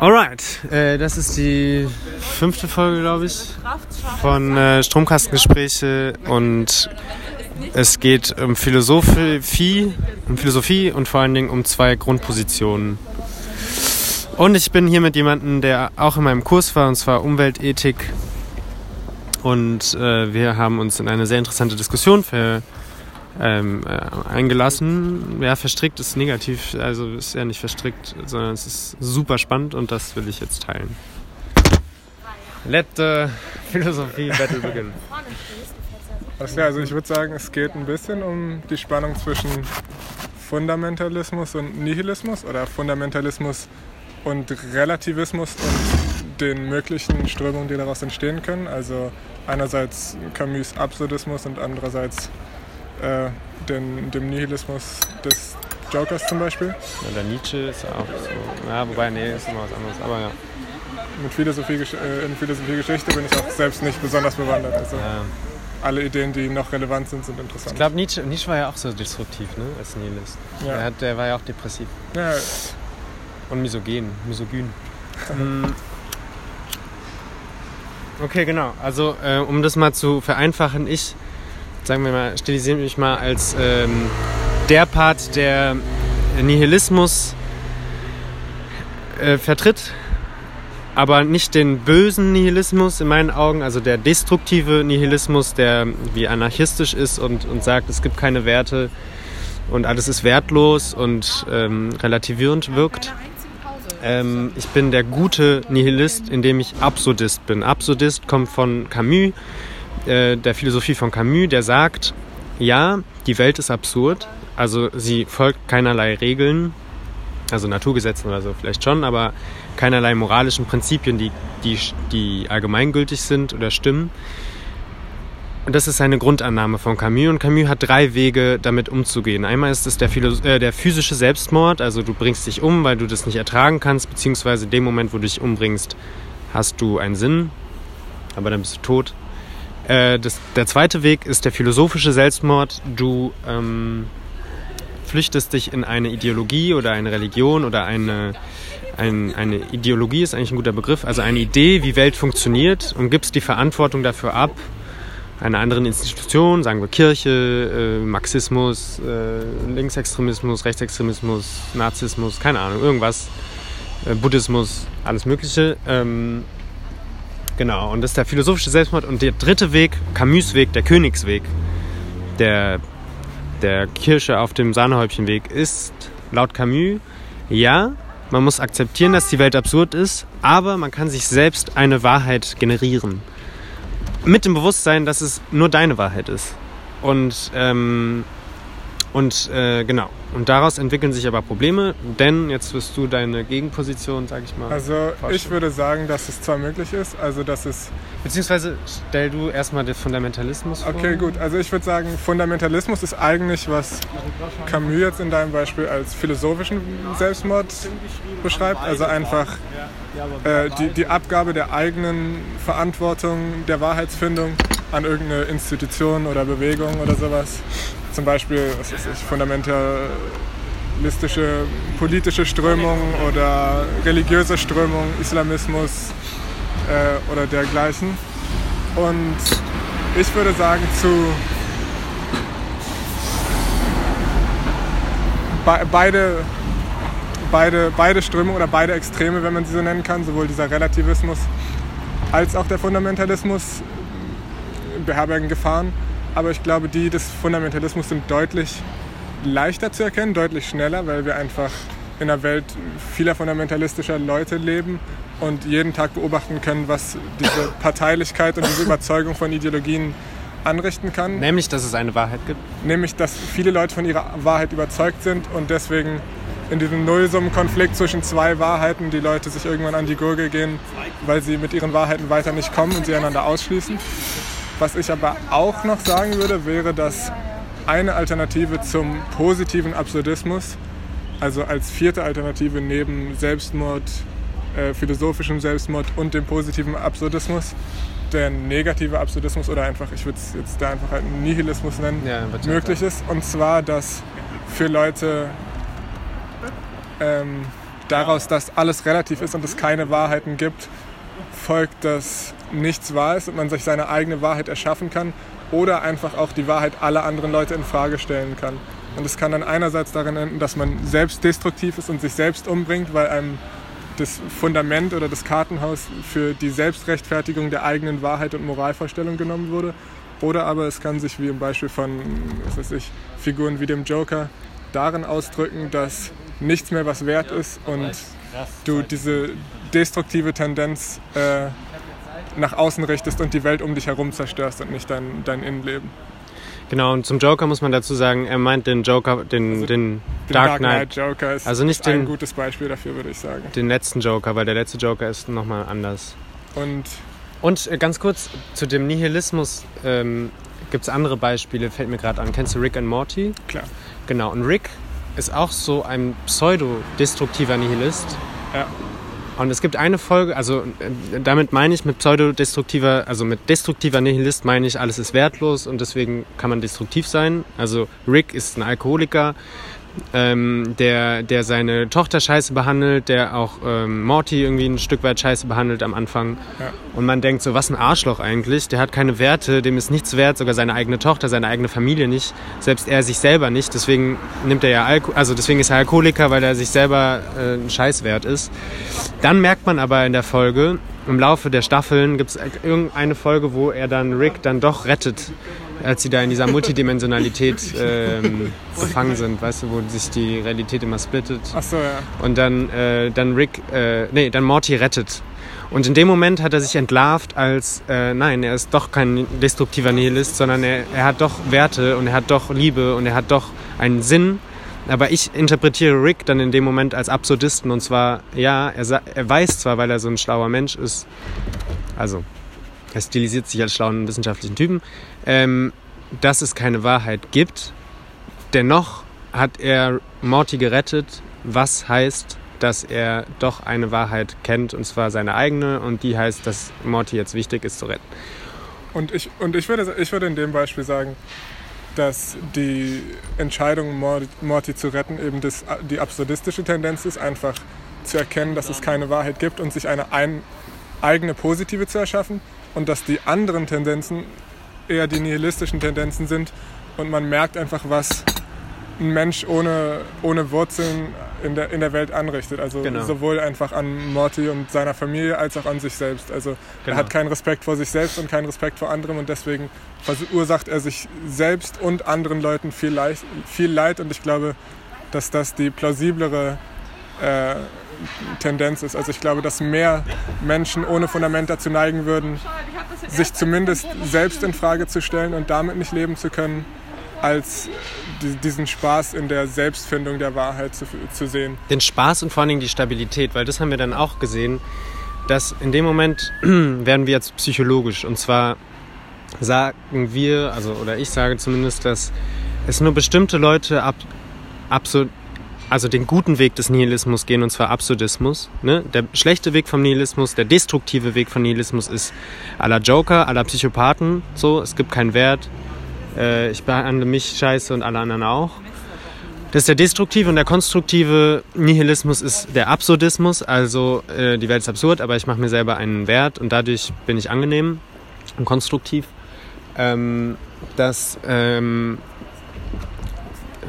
Alright, äh, das ist die fünfte Folge, glaube ich, von äh, Stromkastengespräche und es geht um Philosophie, um Philosophie und vor allen Dingen um zwei Grundpositionen. Und ich bin hier mit jemandem, der auch in meinem Kurs war, und zwar Umweltethik. Und äh, wir haben uns in eine sehr interessante Diskussion ver, ähm, äh, eingelassen. Ja, verstrickt ist negativ, also ist ja nicht verstrickt, sondern es ist super spannend und das will ich jetzt teilen. Let the Philosophie Battle begin. Alles klar, also ich würde sagen, es geht ein bisschen um die Spannung zwischen Fundamentalismus und Nihilismus oder Fundamentalismus und Relativismus und den möglichen Strömungen, die daraus entstehen können. Also einerseits Camus Absurdismus und andererseits äh, den, dem Nihilismus des Jokers zum Beispiel. Ja, der Nietzsche ist auch so. Ja, wobei, nee, ist immer was anderes. Aber ja. Mit Philosophie, äh, in Philosophiegeschichte bin ich auch selbst nicht besonders bewandert. Also ja. alle Ideen, die noch relevant sind, sind interessant. Ich glaube, Nietzsche, Nietzsche war ja auch so destruktiv, ne? Als Nihilist. Ja. Der, hat, der war ja auch depressiv. Ja. Und misogen, misogyn. Okay, genau. Also, äh, um das mal zu vereinfachen, ich sagen wir mal, stilisiere mich mal als ähm, der Part, der Nihilismus äh, vertritt, aber nicht den bösen Nihilismus in meinen Augen, also der destruktive Nihilismus, der wie anarchistisch ist und, und sagt, es gibt keine Werte und alles ist wertlos und ähm, relativierend wirkt. Ähm, ich bin der gute Nihilist, indem ich Absurdist bin. Absurdist kommt von Camus, äh, der Philosophie von Camus, der sagt, ja, die Welt ist absurd, also sie folgt keinerlei Regeln, also Naturgesetzen oder so vielleicht schon, aber keinerlei moralischen Prinzipien, die, die, die allgemeingültig sind oder stimmen. Und das ist eine Grundannahme von Camus. Und Camus hat drei Wege, damit umzugehen. Einmal ist es der, äh, der physische Selbstmord, also du bringst dich um, weil du das nicht ertragen kannst, beziehungsweise in dem Moment, wo du dich umbringst, hast du einen Sinn, aber dann bist du tot. Äh, das, der zweite Weg ist der philosophische Selbstmord. Du ähm, flüchtest dich in eine Ideologie oder eine Religion oder eine, ein, eine Ideologie ist eigentlich ein guter Begriff, also eine Idee, wie Welt funktioniert und gibst die Verantwortung dafür ab einer anderen Institution, sagen wir Kirche, äh, Marxismus, äh, Linksextremismus, Rechtsextremismus, Nazismus, keine Ahnung, irgendwas, äh, Buddhismus, alles Mögliche. Ähm, Genau, und das ist der philosophische Selbstmord. Und der dritte Weg, Camus Weg, der Königsweg, der, der Kirsche auf dem Sahnehäubchenweg, ist laut Camus, ja, man muss akzeptieren, dass die Welt absurd ist, aber man kann sich selbst eine Wahrheit generieren. Mit dem Bewusstsein, dass es nur deine Wahrheit ist. Und ähm, und äh, genau. Und daraus entwickeln sich aber Probleme, denn jetzt wirst du deine Gegenposition, sag ich mal. Also vorstellen. ich würde sagen, dass es zwar möglich ist, also dass es. Beziehungsweise stell du erstmal den Fundamentalismus vor. Okay, gut. Also ich würde sagen, Fundamentalismus ist eigentlich, was Camus jetzt in deinem Beispiel als philosophischen Selbstmord beschreibt. Also einfach äh, die, die Abgabe der eigenen Verantwortung, der Wahrheitsfindung an irgendeine Institution oder Bewegung oder sowas zum Beispiel was weiß ich, fundamentalistische politische Strömungen oder religiöse Strömungen, Islamismus äh, oder dergleichen. Und ich würde sagen, zu be beide, beide, beide Strömungen oder beide Extreme, wenn man sie so nennen kann, sowohl dieser Relativismus als auch der Fundamentalismus beherbergen Gefahren. Aber ich glaube, die des Fundamentalismus sind deutlich leichter zu erkennen, deutlich schneller, weil wir einfach in einer Welt vieler fundamentalistischer Leute leben und jeden Tag beobachten können, was diese Parteilichkeit und diese Überzeugung von Ideologien anrichten kann. Nämlich, dass es eine Wahrheit gibt. Nämlich, dass viele Leute von ihrer Wahrheit überzeugt sind und deswegen in diesem Nullsummenkonflikt zwischen zwei Wahrheiten die Leute sich irgendwann an die Gurgel gehen, weil sie mit ihren Wahrheiten weiter nicht kommen und sie einander ausschließen. Was ich aber auch noch sagen würde, wäre, dass eine Alternative zum positiven Absurdismus, also als vierte Alternative neben Selbstmord, äh, philosophischem Selbstmord und dem positiven Absurdismus, der negative Absurdismus oder einfach, ich würde es jetzt da einfach halt Nihilismus nennen, ja, möglich ist. Und zwar, dass für Leute ähm, daraus, dass alles relativ ist und es keine Wahrheiten gibt, folgt, dass nichts wahr ist und man sich seine eigene Wahrheit erschaffen kann oder einfach auch die Wahrheit aller anderen Leute in Frage stellen kann. Und es kann dann einerseits darin enden, dass man selbst destruktiv ist und sich selbst umbringt, weil einem das Fundament oder das Kartenhaus für die Selbstrechtfertigung der eigenen Wahrheit und Moralvorstellung genommen wurde. Oder aber es kann sich wie im Beispiel von was weiß ich, Figuren wie dem Joker darin ausdrücken, dass nichts mehr was wert ist und du diese destruktive Tendenz äh, nach außen richtest und die Welt um dich herum zerstörst und nicht dein, dein Innenleben. Genau, und zum Joker muss man dazu sagen, er meint den Joker, den, Also den, Der Dark Dark Knight. Knight Joker ist Also nicht ein den- gutes Beispiel dafür, würde ich sagen. Den letzten Joker, weil der letzte Joker ist nochmal anders. Und Und äh, ganz kurz zu dem Nihilismus ähm, gibt es andere Beispiele, fällt mir gerade an. Kennst du Rick and Morty? klar, Genau, und Rick ist auch so ein pseudo-destruktiver Nihilist. ja, Und es gibt eine Folge, also äh, damit meine ich mit pseudodestruktiver, also mit destruktiver Nihilist meine ich, alles ist wertlos und deswegen kann man destruktiv sein. Also Rick ist ein Alkoholiker, ähm, der, der seine Tochter scheiße behandelt, der auch ähm, Morty irgendwie ein Stück weit scheiße behandelt am Anfang. Ja. Und man denkt so, was ein Arschloch eigentlich, der hat keine Werte, dem ist nichts wert, sogar seine eigene Tochter, seine eigene Familie nicht, selbst er sich selber nicht, deswegen nimmt er ja Alko also deswegen ist er Alkoholiker, weil er sich selber äh, ein Scheißwert ist. Dann merkt man aber in der Folge, im Laufe der Staffeln gibt es irgendeine Folge, wo er dann Rick dann doch rettet, als sie da in dieser Multidimensionalität ähm, gefangen sind, weißt du, wo sich die Realität immer splittet ach so, ja. und dann, äh, dann Rick, äh, nee, dann Morty rettet. Und in dem Moment hat er sich entlarvt als, äh, nein, er ist doch kein destruktiver Nihilist, sondern er, er hat doch Werte und er hat doch Liebe und er hat doch einen Sinn. Aber ich interpretiere Rick dann in dem Moment als Absurdisten und zwar, ja, er, er weiß zwar, weil er so ein schlauer Mensch ist, also er stilisiert sich als schlauen wissenschaftlichen Typen, ähm, dass es keine Wahrheit gibt. Dennoch hat er Morty gerettet, was heißt, dass er doch eine Wahrheit kennt, und zwar seine eigene, und die heißt, dass Morty jetzt wichtig ist zu retten. Und ich, und ich, würde, ich würde in dem Beispiel sagen, dass die Entscheidung, Mor- Morty zu retten, eben das, die absurdistische Tendenz ist, einfach zu erkennen, dass es keine Wahrheit gibt und sich eine ein, eigene positive zu erschaffen und dass die anderen Tendenzen eher die nihilistischen Tendenzen sind und man merkt einfach, was ein Mensch ohne, ohne Wurzeln in der, in der Welt anrichtet. Also Genau. sowohl einfach an Morty und seiner Familie als auch an sich selbst. Also Genau. er hat keinen Respekt vor sich selbst und keinen Respekt vor anderen und deswegen verursacht er sich selbst und anderen Leuten viel, Leid, viel Leid und ich glaube, dass das die plausiblere äh, Tendenz ist. Also ich glaube, dass mehr Menschen ohne Fundament dazu neigen würden, sich zumindest selbst in Frage zu stellen und damit nicht leben zu können, als die, diesen Spaß in der Selbstfindung der Wahrheit zu, zu sehen. Den Spaß und vor allen Dingen die Stabilität, weil das haben wir dann auch gesehen, dass in dem Moment werden wir jetzt psychologisch. Und zwar sagen wir, also oder ich sage zumindest, dass es nur bestimmte Leute ab, absurd, also den guten Weg des Nihilismus gehen, und zwar Absurdismus. Ne? Der schlechte Weg vom Nihilismus, der destruktive Weg von Nihilismus ist aller Joker, aller Psychopathen. So, es gibt keinen Wert. Äh, ich behandle mich scheiße und alle anderen auch. Das ist der destruktive und der konstruktive Nihilismus ist der Absurdismus. Also äh, die Welt ist absurd, aber ich mache mir selber einen Wert und dadurch bin ich angenehm und konstruktiv. Ähm, das, ähm,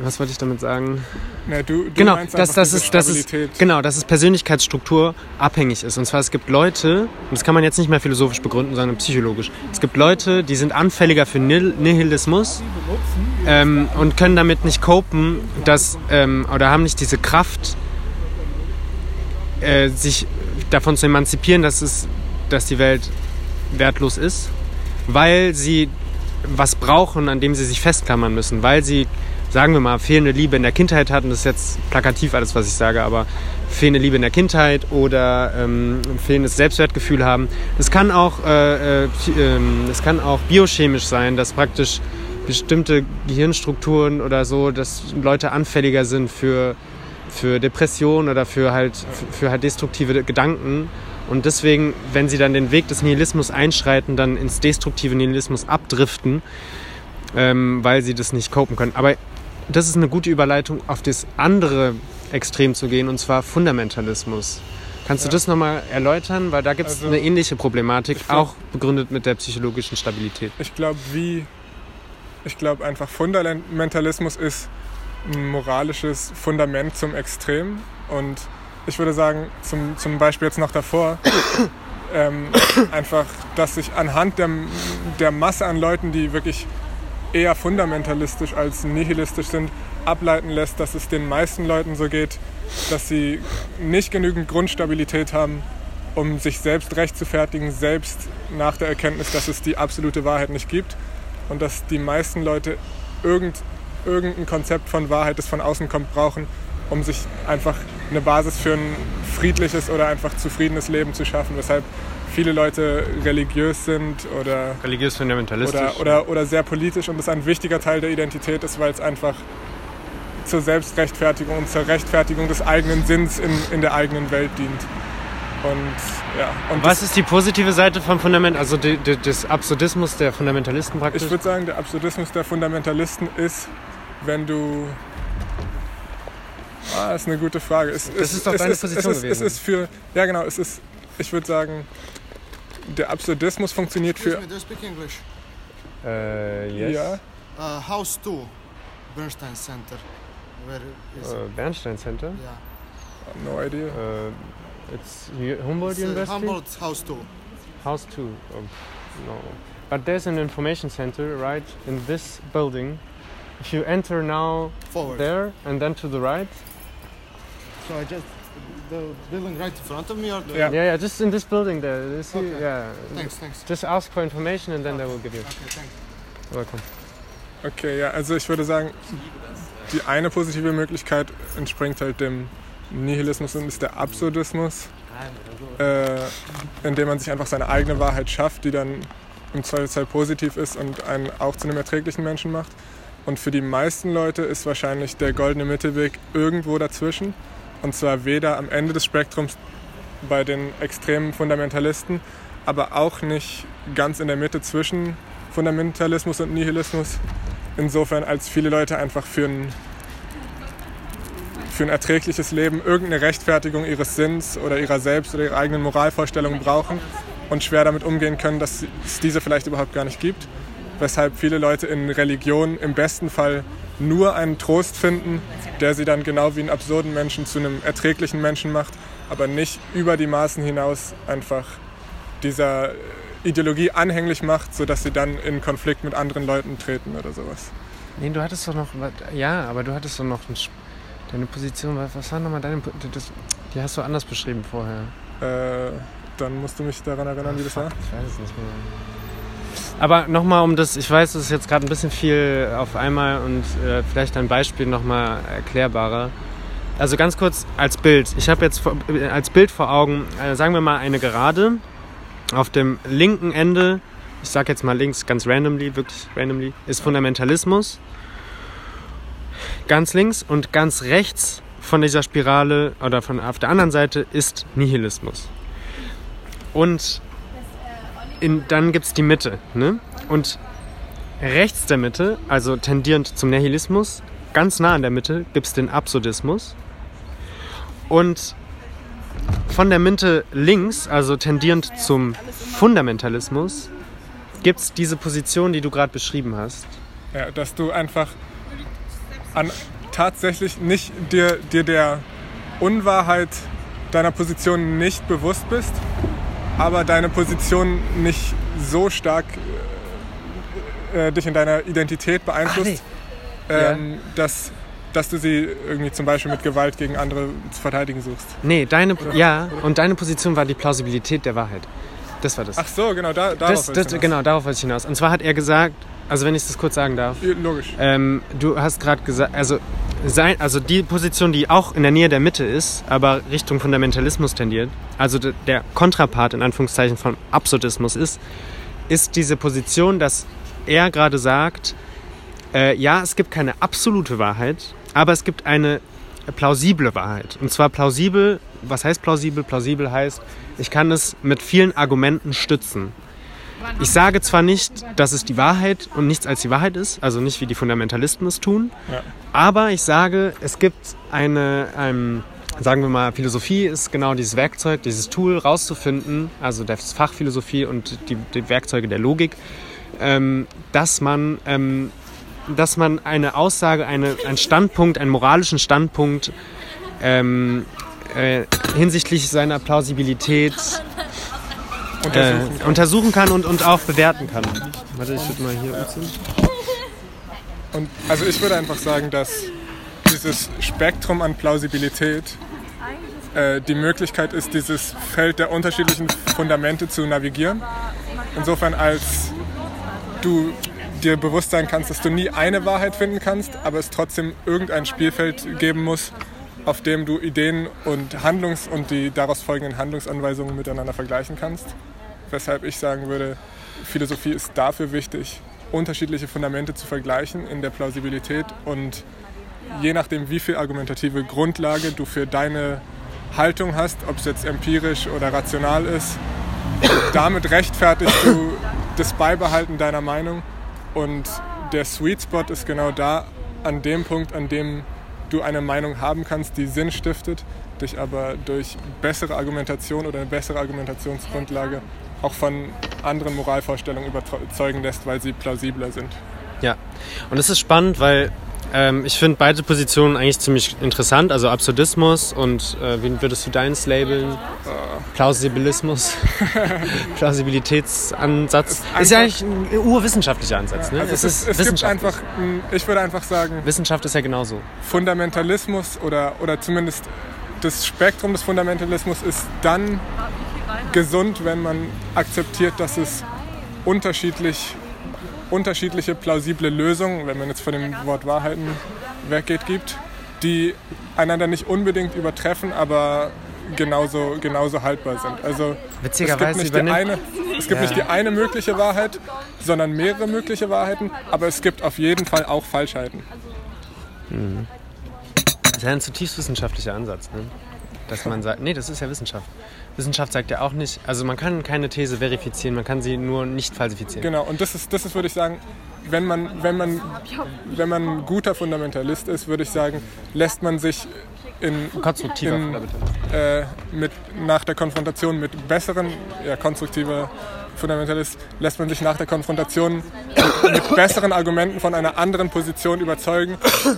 was wollte ich damit sagen? Na, du, du Genau, dass, es, dass, es, Stabilität. genau, dass es Persönlichkeitsstruktur abhängig ist. Und zwar, es gibt Leute, und das kann man jetzt nicht mehr philosophisch begründen, sondern psychologisch. Es gibt Leute, die sind anfälliger für Nihilismus ähm, und können damit nicht copen, dass, ähm, oder haben nicht diese Kraft, äh, sich davon zu emanzipieren, dass, es, dass die Welt wertlos ist, weil sie was brauchen, an dem sie sich festklammern müssen, weil sie, sagen wir mal, fehlende Liebe in der Kindheit hatten, das ist jetzt plakativ alles, was ich sage, aber fehlende Liebe in der Kindheit oder ähm, fehlendes Selbstwertgefühl haben. Das kann auch, äh, äh, ähm, kann auch biochemisch sein, dass praktisch bestimmte Gehirnstrukturen oder so, dass Leute anfälliger sind für, für Depressionen oder für halt, für halt destruktive Gedanken. Und deswegen, wenn sie dann den Weg des Nihilismus einschreiten, dann ins destruktive Nihilismus abdriften, ähm, weil sie das nicht copen können. Aber das ist eine gute Überleitung auf das andere Extrem zu gehen, und zwar Fundamentalismus. Kannst Ja. du das nochmal erläutern? Weil da gibt es Also, eine ähnliche Problematik, glaub- auch begründet mit der psychologischen Stabilität. Ich glaube, wie. Ich glaube einfach, Fundamentalismus ist ein moralisches Fundament zum Extrem. Und ich würde sagen, zum, zum Beispiel jetzt noch davor, ähm, einfach, dass sich anhand der, der Masse an Leuten, die wirklich eher fundamentalistisch als nihilistisch sind, ableiten lässt, dass es den meisten Leuten so geht, dass sie nicht genügend Grundstabilität haben, um sich selbst rechtfertigen, selbst nach der Erkenntnis, dass es die absolute Wahrheit nicht gibt und dass die meisten Leute irgend, irgendein Konzept von Wahrheit, das von außen kommt, brauchen, um sich einfach eine Basis für ein friedliches oder einfach zufriedenes Leben zu schaffen, weshalb viele Leute religiös sind oder Religiös fundamentalistisch. oder, oder, oder sehr politisch und das ein wichtiger Teil der Identität ist, weil es einfach zur Selbstrechtfertigung und zur Rechtfertigung des eigenen Sinns in, in der eigenen Welt dient. Und ja, und Was ist die positive Seite vom Fundament, also de, de, des Absurdismus der Fundamentalisten praktisch? ich würde sagen, der Absurdismus der Fundamentalisten ist, wenn du. Ah, ist eine gute Frage. Es, Das ist doch deine Position es ist, gewesen. Es ist für. Ja, genau. Es ist. Ich würde sagen, der Absurdismus funktioniert für. me, do you speak English? äh, yes. Ja. Uh, house 2, Bernstein Center. Where is Äh, Bernstein Center. Yeah. No idea. Äh, it's Humboldt It's, uh, University. Humboldt House 2. House 2. Oh, no. But there's an information center right in this building. If you enter now Forward. there and then to the right. So I just. The building right in front of me or the. Yeah. Yeah, yeah, just in this building there. You see, Okay. yeah. Thanks, thanks. Just ask for information and then they will give you. Okay, thanks. Welcome. Okay, ja, also ich würde sagen, die eine positive Möglichkeit entspringt halt dem Nihilismus und ist der Absurdismus, äh, indem man sich einfach seine eigene Wahrheit schafft, die dann im Zweifelsfall positiv ist und einen auch zu einem erträglichen Menschen macht. Und für die meisten Leute ist wahrscheinlich der goldene Mittelweg irgendwo dazwischen. Und zwar weder am Ende des Spektrums bei den extremen Fundamentalisten, aber auch nicht ganz in der Mitte zwischen Fundamentalismus und Nihilismus. Insofern, als viele Leute einfach für ein, für ein erträgliches Leben irgendeine Rechtfertigung ihres Sinns oder ihrer selbst oder ihrer eigenen Moralvorstellungen brauchen und schwer damit umgehen können, dass es diese vielleicht überhaupt gar nicht gibt. Weshalb viele Leute in Religion im besten Fall nur einen Trost finden, der sie dann genau wie einen absurden Menschen zu einem erträglichen Menschen macht, aber nicht über die Maßen hinaus einfach dieser Ideologie anhänglich macht, sodass sie dann in Konflikt mit anderen Leuten treten oder sowas. Nee, du hattest doch noch. Ja, aber du hattest doch noch. Deine Position, was war nochmal deine. Das, die hast du anders beschrieben vorher. Äh, dann musst du mich daran erinnern, wie das war. Ich weiß es nicht mehr. Aber nochmal um das, ich weiß, das ist jetzt gerade ein bisschen viel auf einmal und äh, vielleicht ein Beispiel nochmal erklärbarer. Also ganz kurz als Bild. Ich habe jetzt äh, als Bild vor Augen, äh, sagen wir mal, eine Gerade. Auf dem linken Ende, ich sage jetzt mal links ganz randomly, wirklich randomly, ist Fundamentalismus. Ganz links und ganz rechts von dieser Spirale oder von auf der anderen Seite ist Nihilismus. Und in, dann gibt es die Mitte. Ne? Und rechts der Mitte, also tendierend zum Nihilismus, ganz nah an der Mitte, gibt es den Absurdismus. Und von der Mitte links, also tendierend zum Fundamentalismus, gibt es diese Position, die du gerade beschrieben hast. Ja, dass du einfach an, tatsächlich nicht dir, dir der Unwahrheit deiner Position nicht bewusst bist, aber deine Position nicht so stark äh, äh, dich in deiner Identität beeinflusst, Ach, ähm, dass, dass du sie irgendwie zum Beispiel mit Gewalt gegen andere zu verteidigen suchst. Nee, deine, ja, und deine Position war die Plausibilität der Wahrheit. Das war das. Ach so, genau, da, darauf das, das, hinaus. genau, darauf wollte ich hinaus. Und zwar hat er gesagt, also wenn ich das kurz sagen darf, Ja, Logisch. Ähm, du hast gerade gesagt, also, sein, also die Position, die auch in der Nähe der Mitte ist, aber Richtung Fundamentalismus tendiert, also de, der Kontrapart in Anführungszeichen von Absurdismus ist, ist diese Position, dass er gerade sagt, äh, ja, es gibt keine absolute Wahrheit, aber es gibt eine plausible Wahrheit. Und zwar plausibel, was heißt plausibel? Plausibel heißt, ich kann es mit vielen Argumenten stützen. Ich sage zwar nicht, dass es die Wahrheit und nichts als die Wahrheit ist, also nicht wie die Fundamentalisten es tun, Ja. aber ich sage, es gibt eine, ähm, sagen wir mal, Philosophie ist genau dieses Werkzeug, dieses Tool rauszufinden, also das Fach Philosophie und die, die Werkzeuge der Logik, ähm, dass man ähm, dass man eine Aussage, eine, einen Standpunkt, einen moralischen Standpunkt ähm, äh, hinsichtlich seiner Plausibilität äh, Untersuchen kann. untersuchen kann und, und auch bewerten kann. Warte, ich würde mal hier umziehen. Und also ich würde einfach sagen, dass dieses Spektrum an Plausibilität äh, die Möglichkeit ist, dieses Feld der unterschiedlichen Fundamente zu navigieren. Insofern als du dir bewusst sein kannst, dass du nie eine Wahrheit finden kannst, aber es trotzdem irgendein Spielfeld geben muss, auf dem du Ideen und Handlungs- und die daraus folgenden Handlungsanweisungen miteinander vergleichen kannst. Weshalb ich sagen würde, Philosophie ist dafür wichtig, unterschiedliche Fundamente zu vergleichen in der Plausibilität und je nachdem, wie viel argumentative Grundlage du für deine Haltung hast, ob es jetzt empirisch oder rational ist, damit rechtfertigst du das Beibehalten deiner Meinung und der Sweet Spot ist genau da, an dem Punkt, an dem du eine Meinung haben kannst, die Sinn stiftet, dich aber durch bessere Argumentation oder eine bessere Argumentationsgrundlage auch von anderen Moralvorstellungen überzeugen lässt, weil sie plausibler sind. Ja, und es ist spannend, weil ähm, ich finde beide Positionen eigentlich ziemlich interessant. Also Absurdismus und äh, wie würdest du deins labeln? Plausibilismus, Plausibilitätsansatz. Ist Ist ja eigentlich ein urwissenschaftlicher Ansatz. Ne? Also es, ist, es gibt Wissenschaft. einfach, ein- ich würde einfach sagen, Wissenschaft ist ja genauso. Fundamentalismus oder, oder zumindest das Spektrum des Fundamentalismus ist dann gesund, wenn man akzeptiert, dass es unterschiedlich, unterschiedliche plausible Lösungen, wenn man jetzt von dem Wort Wahrheiten weggeht, gibt, die einander nicht unbedingt übertreffen, aber genauso, genauso haltbar sind. Also Witzigerweise es gibt, nicht die, eine, es gibt Ja. nicht die eine mögliche Wahrheit, sondern mehrere mögliche Wahrheiten, aber es gibt auf jeden Fall auch Falschheiten. Das ist ja ein zutiefst wissenschaftlicher Ansatz. Ne? Dass man sagt, nee, das ist ja Wissenschaft. Wissenschaft sagt ja auch nicht, also man kann keine These verifizieren, man kann sie nur nicht falsifizieren. Genau, und das ist, das ist würde ich sagen, wenn man, wenn, man, wenn man ein guter Fundamentalist ist, würde ich sagen, lässt man sich in, Konstruktiver in, äh, mit, nach der Konfrontation mit besseren, ja, konstruktiver Fundamentalist, lässt man sich nach der Konfrontation mit besseren Argumenten von einer anderen Position überzeugen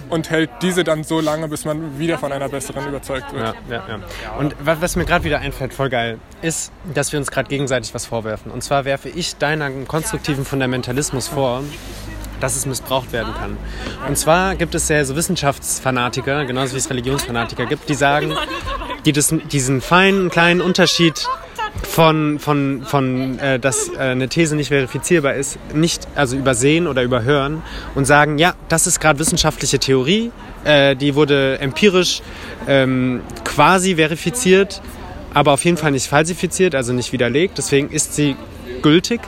und hält diese dann so lange, bis man wieder von einer besseren überzeugt wird. Ja, ja, ja. Und wa- was mir gerade wieder einfällt, voll geil, ist, dass wir uns gerade gegenseitig was vorwerfen. Und zwar werfe ich deinen konstruktiven Fundamentalismus vor, dass es missbraucht werden kann. Und zwar gibt es ja so Wissenschaftsfanatiker, genauso wie es Religionsfanatiker gibt, die sagen, die das, diesen feinen kleinen Unterschied von, von, von äh, dass äh, eine These nicht verifizierbar ist, nicht also übersehen oder überhören und sagen, ja, das ist gerade wissenschaftliche Theorie, äh, die wurde empirisch ähm, quasi verifiziert, aber auf jeden Fall nicht falsifiziert, also nicht widerlegt, deswegen ist sie gültig.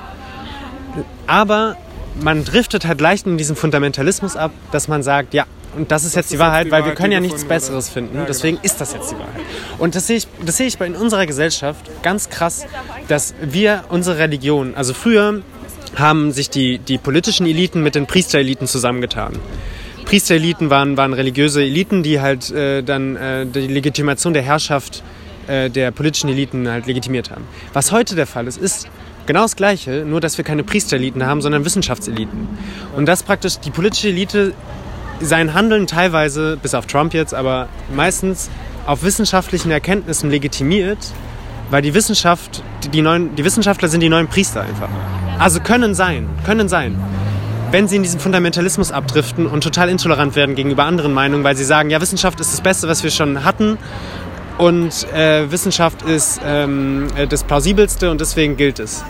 Aber man driftet halt leicht in diesen Fundamentalismus ab, dass man sagt, ja, und das ist jetzt die ist jetzt Wahrheit, die weil wir Wahrheit, können die ja nichts. Besseres finden. Ja, genau. Deswegen ist das jetzt die Wahrheit. Und das sehe ich, das sehe ich bei in unserer Gesellschaft ganz krass, dass wir unsere Religion, also früher haben sich die, die politischen Eliten mit den Priestereliten zusammengetan. Priestereliten waren, waren religiöse Eliten, die halt äh, dann äh, die Legitimation der Herrschaft äh, der politischen Eliten halt legitimiert haben. Was heute der Fall ist, ist genau das Gleiche, nur dass wir keine Priestereliten haben, sondern Wissenschaftseliten. Und das praktisch die politische Elite sein Handeln teilweise, bis auf Trump jetzt, aber meistens auf wissenschaftlichen Erkenntnissen legitimiert, weil die Wissenschaft, die, neuen, die Wissenschaftler sind die neuen Priester einfach. Also können sein, können sein. Wenn sie in diesen Fundamentalismus abdriften und total intolerant werden gegenüber anderen Meinungen, weil sie sagen, ja, Wissenschaft ist das Beste, was wir schon hatten und äh, Wissenschaft ist ähm, äh, das Plausibelste und deswegen gilt es.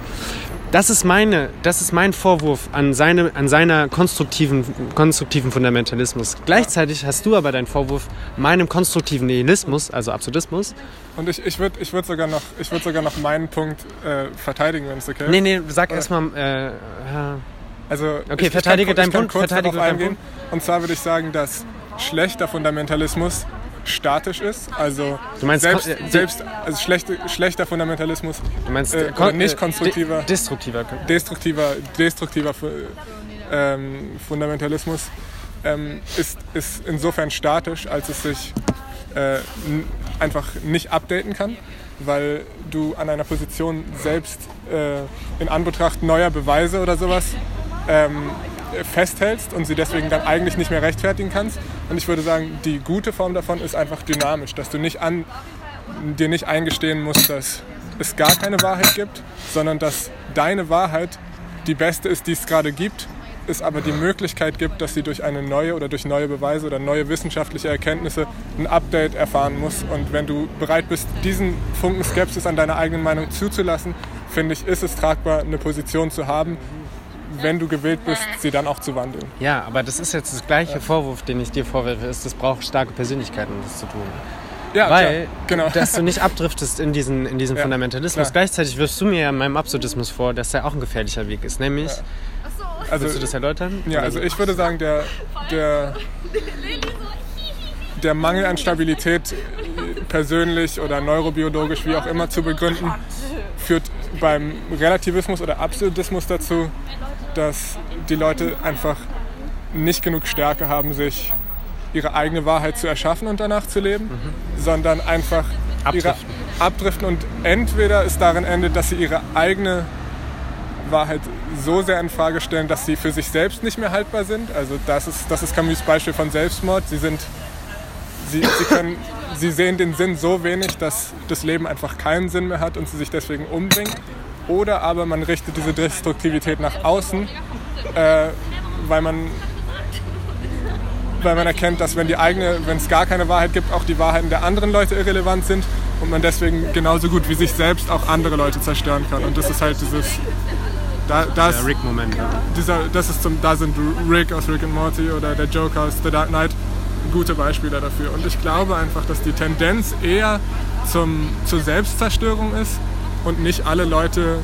Das ist, meine, das ist mein Vorwurf an, seine, an seiner konstruktiven, konstruktiven Fundamentalismus. Gleichzeitig hast du aber deinen Vorwurf meinem konstruktiven Nihilismus, also Absurdismus. Und ich, ich würde ich würd sogar, noch- ich würd sogar noch meinen Punkt äh, verteidigen, wenn es okay ist. Nee, nee, sag erstmal. Äh, ja. Also Okay, ich, verteidige ich kann, deinen Punkt, kurz verteidige deinen eingehen. Und zwar würde ich sagen, dass schlechter Fundamentalismus statisch ist. Also meinst selbst, kon- äh, selbst also schlechte, schlechter Fundamentalismus, Du meinst äh, kon- oder nicht äh, konstruktiver, de- destruktiver. destruktiver, destruktiver ähm, Fundamentalismus ähm, ist, ist insofern statisch, als es sich äh, n- einfach nicht updaten kann, weil du an einer Position selbst äh, in Anbetracht neuer Beweise oder sowas ähm, festhältst und sie deswegen dann eigentlich nicht mehr rechtfertigen kannst. Und ich würde sagen, die gute Form davon ist einfach dynamisch, dass du nicht an, dir nicht eingestehen musst, dass es gar keine Wahrheit gibt, sondern dass deine Wahrheit die beste ist, die es gerade gibt, es aber die Möglichkeit gibt, dass sie durch eine neue oder durch neue Beweise oder neue wissenschaftliche Erkenntnisse ein Update erfahren muss. Und wenn du bereit bist, diesen Funken Skepsis an deiner eigenen Meinung zuzulassen, finde ich, ist es tragbar, eine Position zu haben, wenn du gewillt bist, sie dann auch zu wandeln. Ja, aber das ist jetzt das gleiche Vorwurf, den ich dir vorwerfe, ist, das braucht starke Persönlichkeiten, um das zu tun. Ja, Weil, klar, genau. dass du nicht abdriftest in diesen, in diesen Ja, Fundamentalismus. klar. Gleichzeitig wirfst du mir ja in meinem Absurdismus vor, dass der auch ein gefährlicher Weg ist. Nämlich, also, willst du das erläutern? Ja, also ich würde sagen, der, der, der Mangel an Stabilität persönlich oder neurobiologisch, wie auch immer, zu begründen, führt beim Relativismus oder Absolutismus dazu, dass die Leute einfach nicht genug Stärke haben, sich ihre eigene Wahrheit zu erschaffen und danach zu leben, sondern einfach Abdriften. abdriften und entweder es darin endet, dass sie ihre eigene Wahrheit so sehr in Frage stellen, dass sie für sich selbst nicht mehr haltbar sind. Also das ist, das ist Camus Beispiel von Selbstmord. Sie sind, sie, sie können, sie sehen den Sinn so wenig, dass das Leben einfach keinen Sinn mehr hat und sie sich deswegen umbringen. Oder aber man richtet diese Destruktivität nach außen, äh, weil man weil man erkennt, dass wenn die eigene, wenn es gar keine Wahrheit gibt, auch die Wahrheiten der anderen Leute irrelevant sind und man deswegen genauso gut wie sich selbst auch andere Leute zerstören kann. Und das ist halt dieses, da, das, Der Rick-Moment. Ja. dieser, das ist zum, da sind Rick aus Rick and Morty oder der Joker aus The Dark Knight gute Beispiele dafür. Und ich glaube einfach, dass die Tendenz eher zum, zur Selbstzerstörung ist und nicht alle Leute,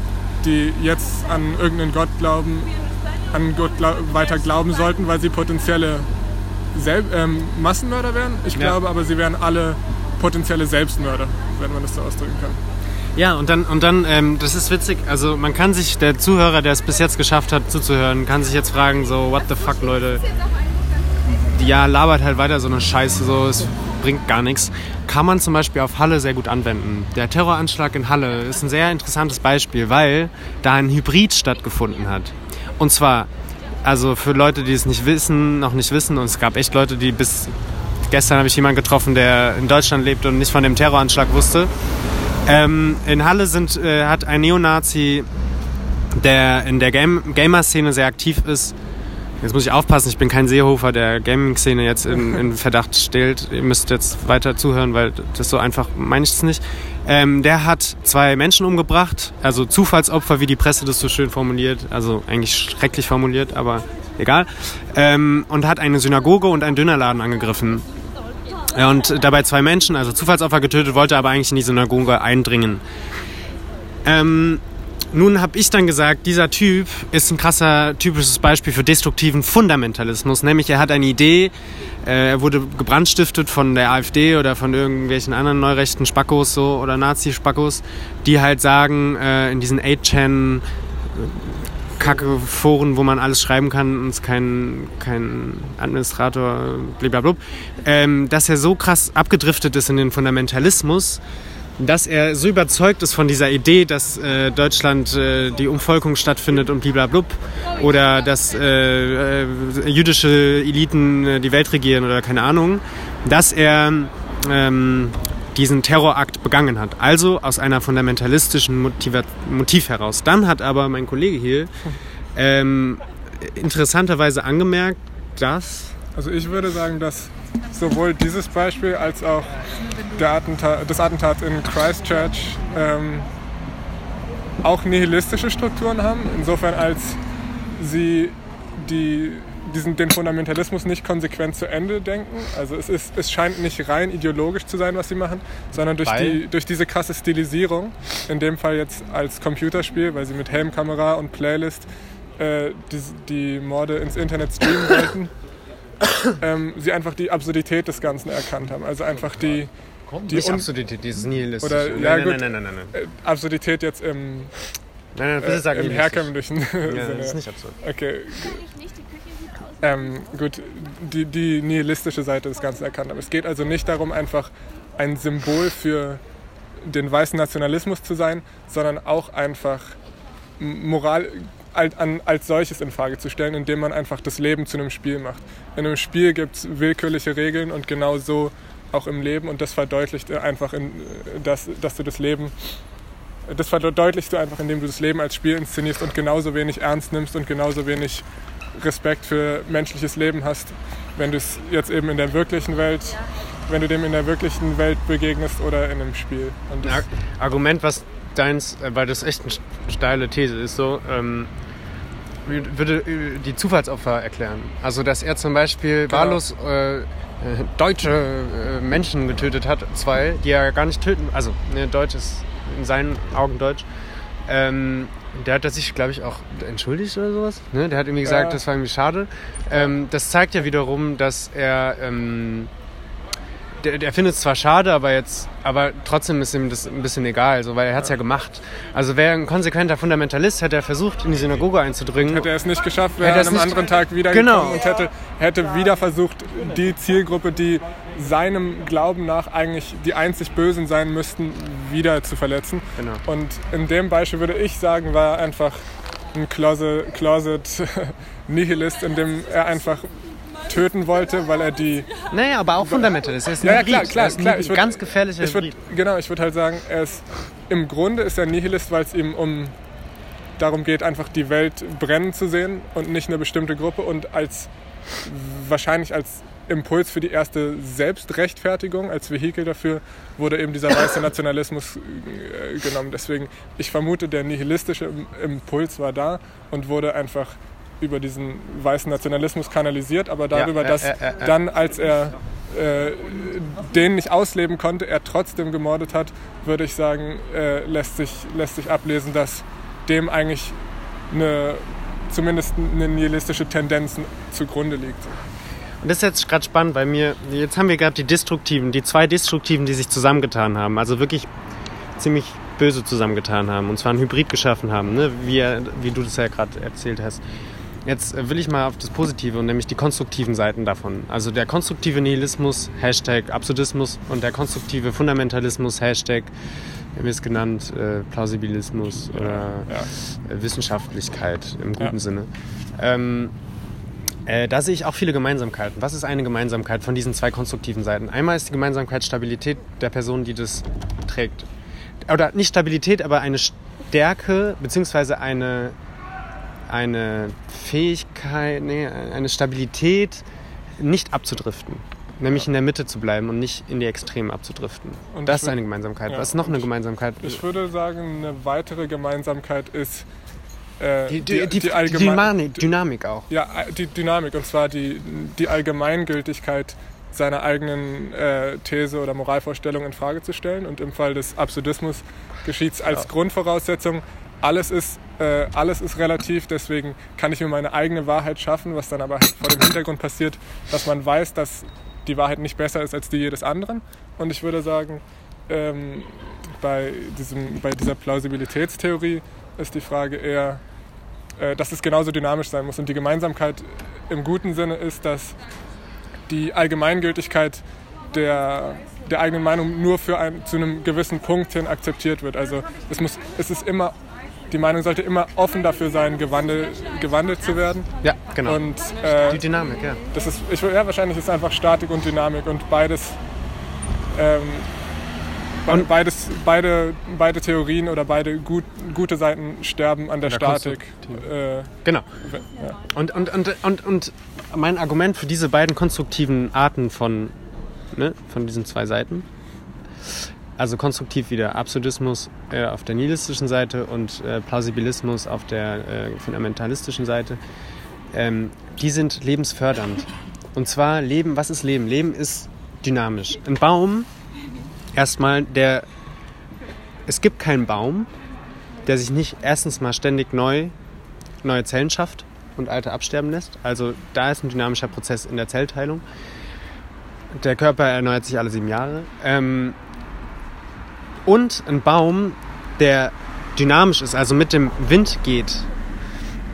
die jetzt an irgendeinen Gott glauben, an Gott glau weiter glauben sollten, weil sie potenzielle Sel ähm, Massenmörder wären. Ich Ja. glaube aber, sie wären alle potenzielle Selbstmörder, wenn man das so ausdrücken kann. Ja, und dann, und dann ähm, das ist witzig, also man kann sich, der Zuhörer, der es bis jetzt geschafft hat zuzuhören, kann sich jetzt fragen, so, what the fuck, Leute. Ja, labert halt weiter so eine Scheiße, so, es bringt gar nichts. Kann man zum Beispiel auf Halle sehr gut anwenden. Der Terroranschlag in Halle ist ein sehr interessantes Beispiel, weil da ein Hybrid stattgefunden hat. Und zwar, also für Leute, die es nicht wissen, noch nicht wissen, und es gab echt Leute, die bis gestern habe ich jemanden getroffen, der in Deutschland lebt und nicht von dem Terroranschlag wusste. Ähm, in Halle sind, äh, hat ein Neonazi, der in der Game Gamer-Szene sehr aktiv ist. Jetzt muss ich aufpassen, ich bin kein Seehofer, der Gaming-Szene jetzt in, in Verdacht stellt. Ihr müsst jetzt weiter zuhören, weil das so einfach meine ich es nicht. Ähm, der hat zwei Menschen umgebracht, also Zufallsopfer, wie die Presse das so schön formuliert. Also eigentlich schrecklich formuliert, aber egal. Ähm, und hat eine Synagoge und einen Dönerladen angegriffen. Und dabei zwei Menschen, also Zufallsopfer getötet, wollte aber eigentlich in die Synagoge eindringen. Ähm, nun habe ich dann gesagt, dieser Typ ist ein krasser, typisches Beispiel für destruktiven Fundamentalismus. Nämlich er hat eine Idee, äh, er wurde gebrandstiftet von der AfD oder von irgendwelchen anderen neurechten Spackos so, oder Nazi-Spackos, die halt sagen, äh, in diesen 8chan Kacke-Foren, wo man alles schreiben kann und es kein, kein Administrator, blablabla, ähm, dass er so krass abgedriftet ist in den Fundamentalismus, dass er so überzeugt ist von dieser Idee, dass äh, Deutschland äh, die Umvolkung stattfindet und blablabla oder dass äh, äh, jüdische Eliten äh, die Welt regieren oder keine Ahnung, dass er ähm, diesen Terrorakt begangen hat. Also aus einer fundamentalistischen Motiva Motiv heraus. Dann hat aber mein Kollege hier ähm, interessanterweise angemerkt, dass Also ich würde sagen, dass sowohl dieses Beispiel als auch Attentat, das Attentat in Christchurch ähm, auch nihilistische Strukturen haben, insofern als sie die, diesen, den Fundamentalismus nicht konsequent zu Ende denken. Also es, ist, es scheint nicht rein ideologisch zu sein, was sie machen, sondern durch, Weil? die, durch diese krasse Stilisierung, in dem Fall jetzt als Computerspiel, weil sie mit Helmkamera und Playlist äh, die, die Morde ins Internet streamen wollten ähm, sie einfach die Absurdität des Ganzen erkannt haben. Also einfach die, die Nicht Un- Absurdität, dieses Nihilistische. Oder- nein, ja, nein, gut. nein, nein, nein, nein, nein. äh, Absurdität jetzt im, Nein, nein, bitte äh, sag im nihilistisch. herkömmlichen Ja, Sinne. das ist nicht absurd. Okay, die ähm, gut, die, die nihilistische Seite des Ganzen erkannt haben. Es geht also nicht darum, einfach ein Symbol für den weißen Nationalismus zu sein, sondern auch einfach Moral als, an, als solches in Frage zu stellen, indem man einfach das Leben zu einem Spiel macht. In einem Spiel gibt es willkürliche Regeln und genau so auch im Leben und das verdeutlicht einfach, in, dass, dass du das Leben, das verdeutlichst du einfach, indem du das Leben als Spiel inszenierst und genauso wenig ernst nimmst und genauso wenig Respekt für menschliches Leben hast, wenn du es jetzt eben in der wirklichen Welt, wenn du dem in der wirklichen Welt begegnest oder in einem Spiel. Und das, Ar- Argument, was deins, äh, weil das echt eine steile These ist, so, ähm, würde äh, die Zufallsopfer erklären. Also, dass er zum Beispiel Genau. wahllos äh, äh, deutsche äh, Menschen getötet hat, zwei, die er gar nicht töten, also, ne, Deutsch ist in seinen Augen Deutsch. Ähm, der hat sich, glaube ich, auch entschuldigt oder sowas. Ne? Der hat irgendwie gesagt, Ja. das war irgendwie schade. Ähm, das zeigt ja wiederum, dass er ähm, der, der findet es zwar schade, aber jetzt, aber trotzdem ist ihm das ein bisschen egal, so, weil er hat es ja. gemacht. Also wäre ein konsequenter Fundamentalist, hätte er versucht, in die Synagoge einzudringen. hätte er es nicht geschafft, wäre er an einem anderen Tag wieder Genau. und hätte, hätte wieder versucht, die Zielgruppe, die seinem Glauben nach eigentlich die einzig Bösen sein müssten, wieder zu verletzen. Genau. Und in dem Beispiel würde ich sagen, war er einfach ein Closet, Closet Nihilist, in dem er einfach töten wollte, weil er die Naja, aber auch Fundamentalist. Er ist ein Ja, ja, klar, klar, ist ein klar. Ich würd- ganz gefährlicher Ich würd, genau, ich würde halt sagen, er ist im Grunde ist er Nihilist, weil es ihm um darum geht, einfach die Welt brennen zu sehen und nicht eine bestimmte Gruppe und als wahrscheinlich als Impuls für die erste Selbstrechtfertigung, als Vehikel dafür, wurde eben dieser weiße Nationalismus äh, genommen. Deswegen, ich vermute, der nihilistische Im- Impuls war da und wurde einfach über diesen weißen Nationalismus kanalisiert, aber darüber, ja, dass ja, ja, ja. dann, als er äh, den nicht ausleben konnte, er trotzdem gemordet hat, würde ich sagen, äh, lässt, sich, lässt sich ablesen, dass dem eigentlich eine, zumindest eine nihilistische Tendenz zugrunde liegt. Und das ist jetzt gerade spannend, weil mir, jetzt haben wir gerade die Destruktiven, die zwei Destruktiven, die sich zusammengetan haben. Also wirklich ziemlich böse zusammengetan haben. Und zwar ein Hybrid geschaffen haben, ne? wie, wie du das ja gerade erzählt hast. Jetzt äh, will ich mal auf das Positive und nämlich die konstruktiven Seiten davon. Also der konstruktive Nihilismus, Hashtag Absurdismus und der konstruktive Fundamentalismus, Hashtag, wie es genannt, äh, Plausibilismus oder Ja. äh, Wissenschaftlichkeit im guten Ja. Sinne. Ähm, äh, da sehe ich auch viele Gemeinsamkeiten. Was ist eine Gemeinsamkeit von diesen zwei konstruktiven Seiten? Einmal ist die Gemeinsamkeit Stabilität der Person, die das trägt. Oder nicht Stabilität, aber eine Stärke beziehungsweise eine, eine Fähigkeit, nee, eine Stabilität, nicht abzudriften. Nämlich in der Mitte zu bleiben und nicht in die Extremen abzudriften. Und das ist eine Gemeinsamkeit. ja, Was ist noch eine Gemeinsamkeit? Ich würde sagen, eine weitere Gemeinsamkeit ist äh, die, die, die, die, allgemein- Dynamik, auch. Ja, die Dynamik und zwar die, die Allgemeingültigkeit seiner eigenen äh, These oder Moralvorstellung in Frage zu stellen. Und im Fall des Absurdismus geschieht es als Grundvoraussetzung. Alles ist, äh, alles ist relativ, deswegen kann ich mir meine eigene Wahrheit schaffen, was dann aber halt vor dem Hintergrund passiert, dass man weiß, dass die Wahrheit nicht besser ist als die jedes anderen. Und ich würde sagen, ähm, bei, diesem, bei dieser Plausibilitätstheorie ist die Frage eher, äh, dass es genauso dynamisch sein muss. Und die Gemeinsamkeit im guten Sinne ist, dass die Allgemeingültigkeit der, der eigenen Meinung nur für ein, zu einem gewissen Punkt hin akzeptiert wird. Also es, muss, es ist immer, die Meinung sollte immer offen dafür sein, gewandelt, gewandelt zu werden. Ja, genau. Und äh, die Dynamik, ja. das ist, ich, ja, wahrscheinlich ist es einfach Statik und Dynamik und beides, ähm, Und- beides, beide, beide Theorien oder beide gut, gute Seiten sterben an der, Der Statik. Äh, Genau. ja. Und, und, und, und, und mein Argument für diese beiden konstruktiven Arten von, ne, von diesen zwei Seiten, also konstruktiv wieder Absurdismus äh, auf der nihilistischen Seite und äh, Plausibilismus auf der äh, fundamentalistischen Seite, ähm, die sind lebensfördernd. Und zwar Leben, was ist Leben? Leben ist dynamisch. Ein Baum, erstmal, der, es gibt keinen Baum, der sich nicht erstens mal ständig neu, neue Zellen schafft und alte absterben lässt. Also da ist ein dynamischer Prozess in der Zellteilung. Der Körper erneuert sich alle sieben Jahre. Ähm, und ein Baum, der dynamisch ist, also mit dem Wind geht,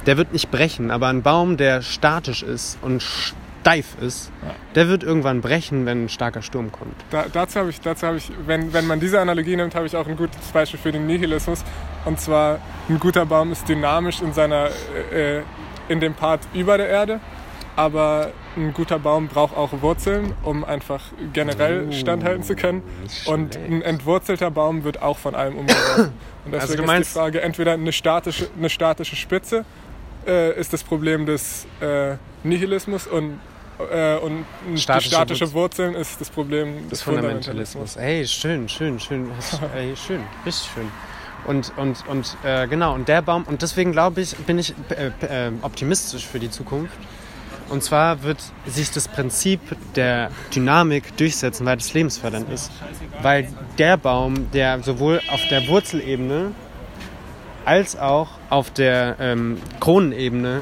der wird nicht brechen. Aber ein Baum, der statisch ist und steif ist, der wird irgendwann brechen, wenn ein starker Sturm kommt. Da, dazu habe ich, dazu hab ich wenn, wenn man diese Analogie nimmt, habe ich auch ein gutes Beispiel für den Nihilismus. Und zwar, ein guter Baum ist dynamisch in, seiner, äh, in dem Part über der Erde, aber ein guter Baum braucht auch Wurzeln, um einfach generell Oh, standhalten zu können. Und ein entwurzelter Baum wird auch von allem umgeworfen. Und deswegen Also du ist meinst- die Frage, entweder eine statische, eine statische Spitze äh, ist das Problem des äh, Nihilismus und, äh, und Statische statische Wurzeln ist das Problem des des Fundamentalismus. Ey, schön, schön, schön. Ey, schön, richtig schön. Und, und, und äh, genau, und der Baum, und deswegen glaube ich, bin ich äh, äh, optimistisch für die Zukunft. Und zwar wird sich das Prinzip der Dynamik durchsetzen, weil das lebensfördernd ist. Weil der Baum, der sowohl auf der Wurzelebene als auch auf der ähm, Kronenebene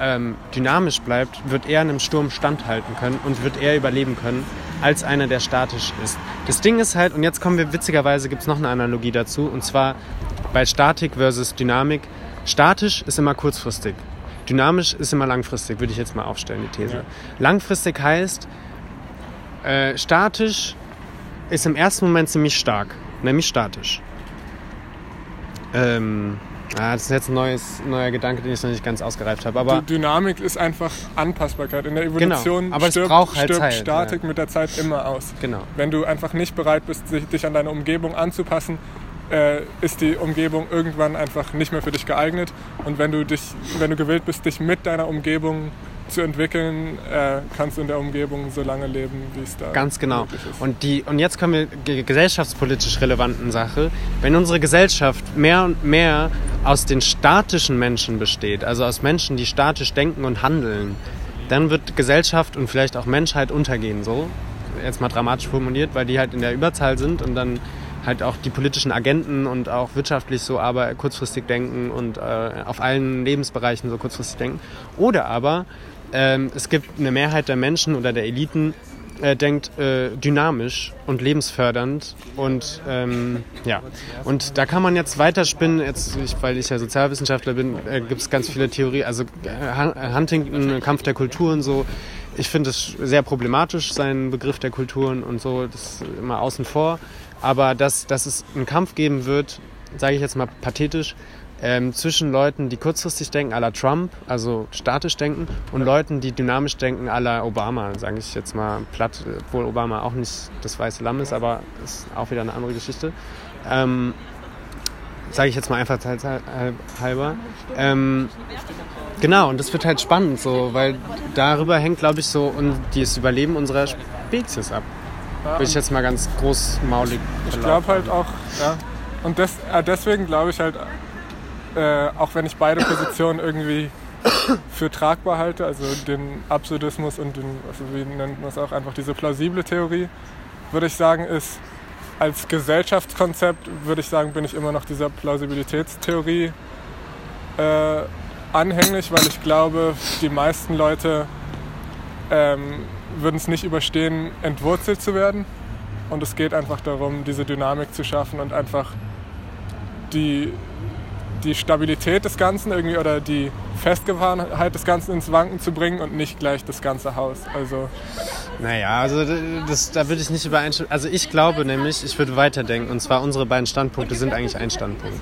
ähm, dynamisch bleibt, wird er einem Sturm standhalten können und wird er überleben können, als einer, der statisch ist. Das Ding ist halt, und jetzt kommen wir, witzigerweise gibt es noch eine Analogie dazu, und zwar bei Statik versus Dynamik. Statisch ist immer kurzfristig. Dynamisch ist immer langfristig, würde ich jetzt mal aufstellen, die These. Langfristig heißt, äh, statisch ist im ersten Moment ziemlich stark, nämlich statisch. Ähm, ah, das ist jetzt ein neues, neuer Gedanke, den ich noch nicht ganz ausgereift habe. Aber Die Dynamik ist einfach Anpassbarkeit. In der Evolution Genau, aber stirbt, braucht halt stirbt Zeit, Statik mit der Zeit immer aus. genau. Wenn du einfach nicht bereit bist, dich an deine Umgebung anzupassen, äh, ist die Umgebung irgendwann einfach nicht mehr für dich geeignet. Und wenn du, dich, wenn du gewillt bist, dich mit deiner Umgebung zu entwickeln, äh, kannst du in der Umgebung so lange leben, wie es da Ganz genau. ist. Und, die, und jetzt kommen wir zur gesellschaftspolitisch relevanten Sache. Wenn unsere Gesellschaft mehr und mehr aus den statischen Menschen besteht, also aus Menschen, die statisch denken und handeln, dann wird Gesellschaft und vielleicht auch Menschheit untergehen. So, jetzt mal dramatisch formuliert, weil die halt in der Überzahl sind und dann halt auch die politischen Agenten und auch wirtschaftlich so aber kurzfristig denken und äh, auf allen Lebensbereichen so kurzfristig denken. Oder aber ähm, es gibt eine Mehrheit der Menschen oder der Eliten, äh, denkt äh, dynamisch und lebensfördernd und ähm, ja. Und da kann man jetzt weiterspinnen. Jetzt ich, weil ich ja Sozialwissenschaftler bin äh, gibt es ganz viele Theorien also äh, Han- Huntington Kampf der Kulturen so. Ich finde es sehr problematisch seinen Begriff der Kulturen und so. Das ist immer außen vor aber dass, dass es einen Kampf geben wird sage ich jetzt mal pathetisch ähm, zwischen Leuten, die kurzfristig denken, à la Trump, also statisch denken, und Leuten, die dynamisch denken, à la Obama, sage ich jetzt mal platt, obwohl Obama auch nicht das weiße Lamm ist, aber ist auch wieder eine andere Geschichte. Ähm, sage ich jetzt mal einfach halber. Ähm, genau, und das wird halt spannend, so, weil darüber hängt, glaube ich, so und das Überleben unserer Spezies ab. Würde ich jetzt mal ganz großmaulig Ich glaube halt auch, ja. Und des, äh, deswegen glaube ich halt, äh, auch wenn ich beide Positionen irgendwie für tragbar halte, also den Absurdismus und den, also wie nennt man es auch, einfach diese plausible Theorie, würde ich sagen, ist als Gesellschaftskonzept, würde ich sagen, bin ich immer noch dieser Plausibilitätstheorie äh, anhänglich, weil ich glaube, die meisten Leute ähm, würden es nicht überstehen, entwurzelt zu werden. Und es geht einfach darum, diese Dynamik zu schaffen und einfach die, die Stabilität des Ganzen irgendwie oder die Festgefahrenheit des Ganzen ins Wanken zu bringen und nicht gleich das ganze Haus. Also Naja, also das, da würde ich nicht übereinstimmen. Also ich glaube nämlich, ich würde weiterdenken. Und zwar unsere beiden Standpunkte sind eigentlich ein Standpunkt.